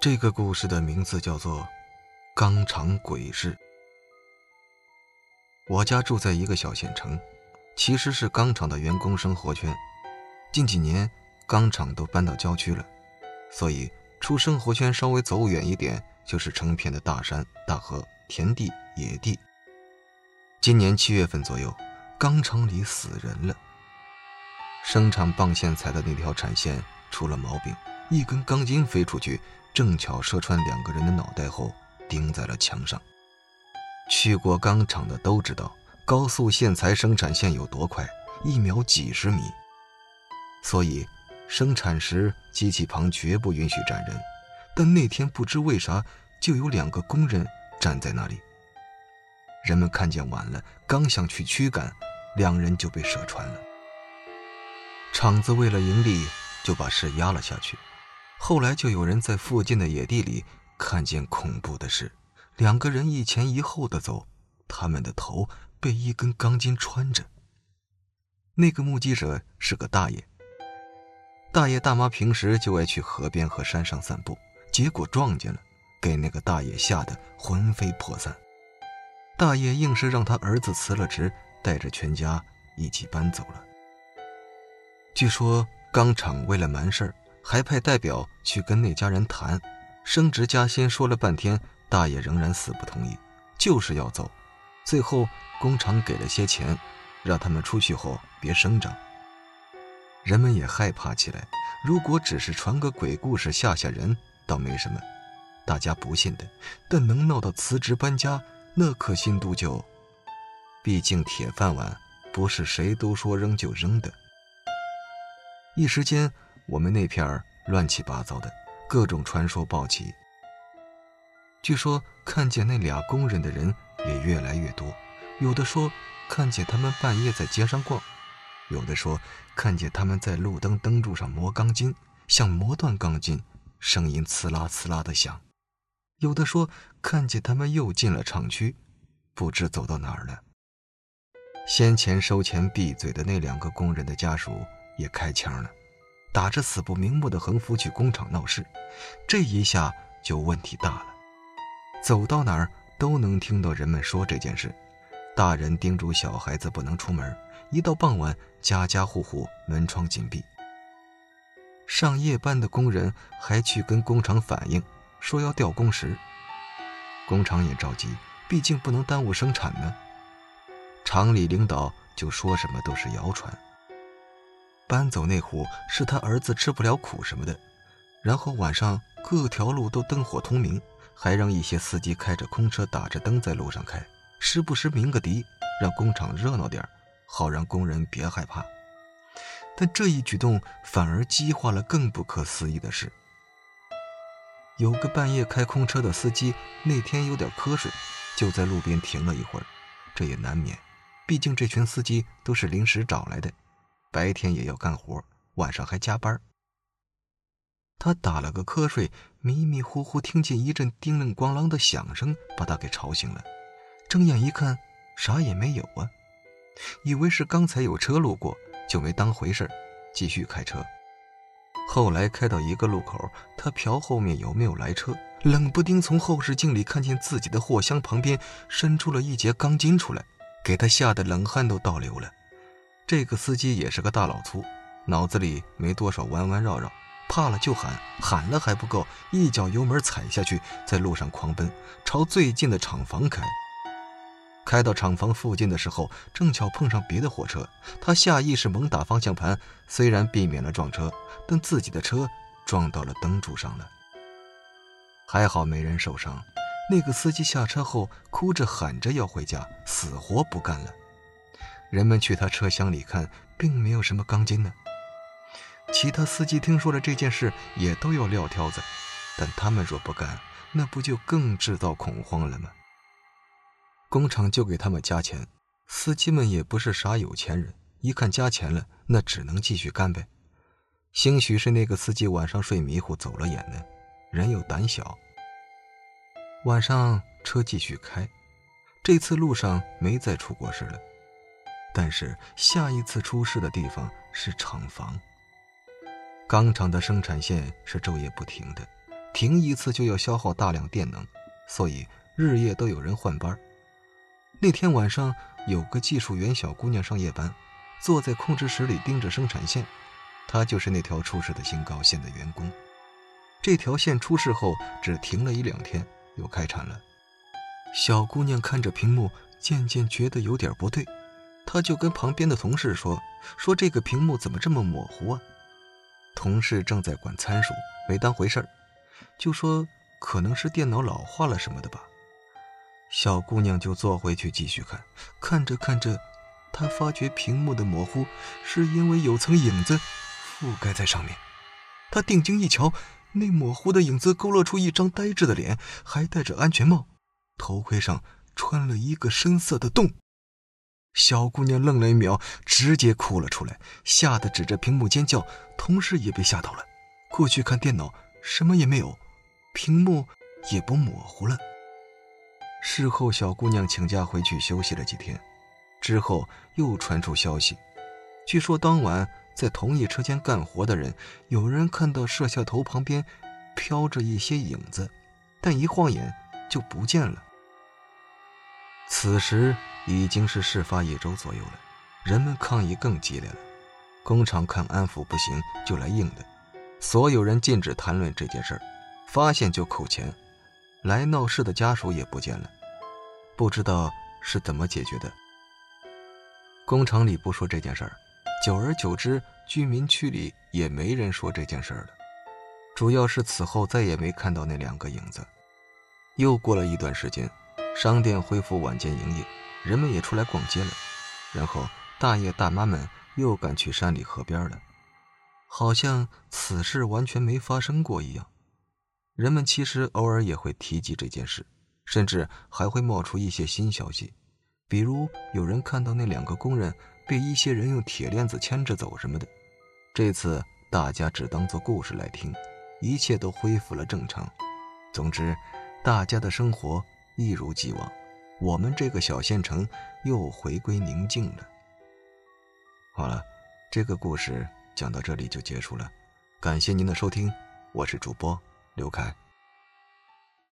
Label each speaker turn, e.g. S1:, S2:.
S1: 这个故事的名字叫做《钢厂鬼事》。我家住在一个小县城，其实是钢厂的员工生活圈。近几年，钢厂都搬到郊区了，所以出生活圈稍微走远一点，就是成片的大山、大河、田地、野地。今年七月份左右，钢厂里死人了。生产棒线材的那条产线出了毛病，一根钢筋飞出去。正巧射穿两个人的脑袋后，钉在了墙上。去过钢厂的都知道，高速线材生产线有多快，一秒几十米。所以，生产时机器旁绝不允许站人。但那天不知为啥，就有两个工人站在那里。人们看见晚了，刚想去驱赶，两人就被射穿了。厂子为了盈利，就把事压了下去。后来就有人在附近的野地里看见恐怖的事：两个人一前一后的走，他们的头被一根钢筋穿着。那个目击者是个大爷。大爷大妈平时就爱去河边和山上散步，结果撞见了，给那个大爷吓得魂飞魄散。大爷硬是让他儿子辞了职，带着全家一起搬走了。据说钢厂为了瞒事儿。还派代表去跟那家人谈，升职加薪说了半天，大爷仍然死不同意，就是要走。最后工厂给了些钱，让他们出去后别声张。人们也害怕起来。如果只是传个鬼故事吓吓人，倒没什么，大家不信的。但能闹到辞职搬家，那可信度就……毕竟铁饭碗不是谁都说扔就扔的。一时间。我们那片乱七八糟的，各种传说报起。据说看见那俩工人的人也越来越多，有的说看见他们半夜在街上逛，有的说看见他们在路灯灯柱上磨钢筋，像磨断钢筋，声音刺啦刺啦的响；有的说看见他们又进了厂区，不知走到哪儿了。先前收钱闭嘴的那两个工人的家属也开枪了。打着死不瞑目的横幅去工厂闹事，这一下就问题大了。走到哪儿都能听到人们说这件事，大人叮嘱小孩子不能出门，一到傍晚，家家户户门窗紧闭。上夜班的工人还去跟工厂反映，说要调工时。工厂也着急，毕竟不能耽误生产呢。厂里领导就说什么都是谣传。搬走那户是他儿子吃不了苦什么的，然后晚上各条路都灯火通明，还让一些司机开着空车打着灯在路上开，时不时鸣个笛，让工厂热闹点好让工人别害怕。但这一举动反而激化了更不可思议的事：有个半夜开空车的司机那天有点瞌睡，就在路边停了一会儿，这也难免，毕竟这群司机都是临时找来的。白天也要干活，晚上还加班。他打了个瞌睡，迷迷糊糊听见一阵叮铃咣啷的响声，把他给吵醒了。睁眼一看，啥也没有啊，以为是刚才有车路过，就没当回事继续开车。后来开到一个路口，他瞟后面有没有来车，冷不丁从后视镜里看见自己的货箱旁边伸出了一截钢筋出来，给他吓得冷汗都倒流了。这个司机也是个大老粗，脑子里没多少弯弯绕绕，怕了就喊，喊了还不够，一脚油门踩下去，在路上狂奔，朝最近的厂房开。开到厂房附近的时候，正巧碰上别的货车，他下意识猛打方向盘，虽然避免了撞车，但自己的车撞到了灯柱上了。还好没人受伤，那个司机下车后哭着喊着要回家，死活不干了。人们去他车厢里看，并没有什么钢筋呢。其他司机听说了这件事，也都要撂挑子，但他们若不干，那不就更制造恐慌了吗？工厂就给他们加钱，司机们也不是啥有钱人，一看加钱了，那只能继续干呗。兴许是那个司机晚上睡迷糊走了眼呢，人又胆小。晚上车继续开，这次路上没再出过事了。但是下一次出事的地方是厂房。钢厂的生产线是昼夜不停的，停一次就要消耗大量电能，所以日夜都有人换班。那天晚上，有个技术员小姑娘上夜班，坐在控制室里盯着生产线。她就是那条出事的新高线的员工。这条线出事后只停了一两天，又开产了。小姑娘看着屏幕，渐渐觉得有点不对，他就跟旁边的同事说：“说这个屏幕怎么这么模糊啊？”同事正在管参数，没当回事儿，就说可能是电脑老化了什么的吧。小姑娘就坐回去继续看，看着看着，她发觉屏幕的模糊是因为有层影子覆盖在上面。她定睛一瞧，那模糊的影子勾勒出一张呆滞的脸，还戴着安全帽，头盔上穿了一个深色的洞。小姑娘愣了一秒，直接哭了出来，吓得指着屏幕尖叫。同事也被吓到了，过去看电脑，什么也没有，屏幕也不模糊了。事后，小姑娘请假回去休息了几天，之后又传出消息，据说当晚在同一车间干活的人，有人看到摄像头旁边飘着一些影子，但一晃眼就不见了。此时。已经是事发一周左右了，人们抗议更激烈了。工厂看安抚不行，就来硬的。所有人禁止谈论这件事儿，发现就扣钱。来闹事的家属也不见了，不知道是怎么解决的。工厂里不说这件事儿，久而久之，居民区里也没人说这件事儿了。主要是此后再也没看到那两个影子。又过了一段时间，商店恢复晚间营业。人们也出来逛街了，然后大爷大妈们又赶去山里河边了，好像此事完全没发生过一样。人们其实偶尔也会提及这件事，甚至还会冒出一些新消息，比如有人看到那两个工人被一些人用铁链子牵着走什么的。这次大家只当做故事来听，一切都恢复了正常。总之，大家的生活一如既往。我们这个小县城又回归宁静了。好了，这个故事讲到这里就结束了，感谢您的收听，我是主播刘凯。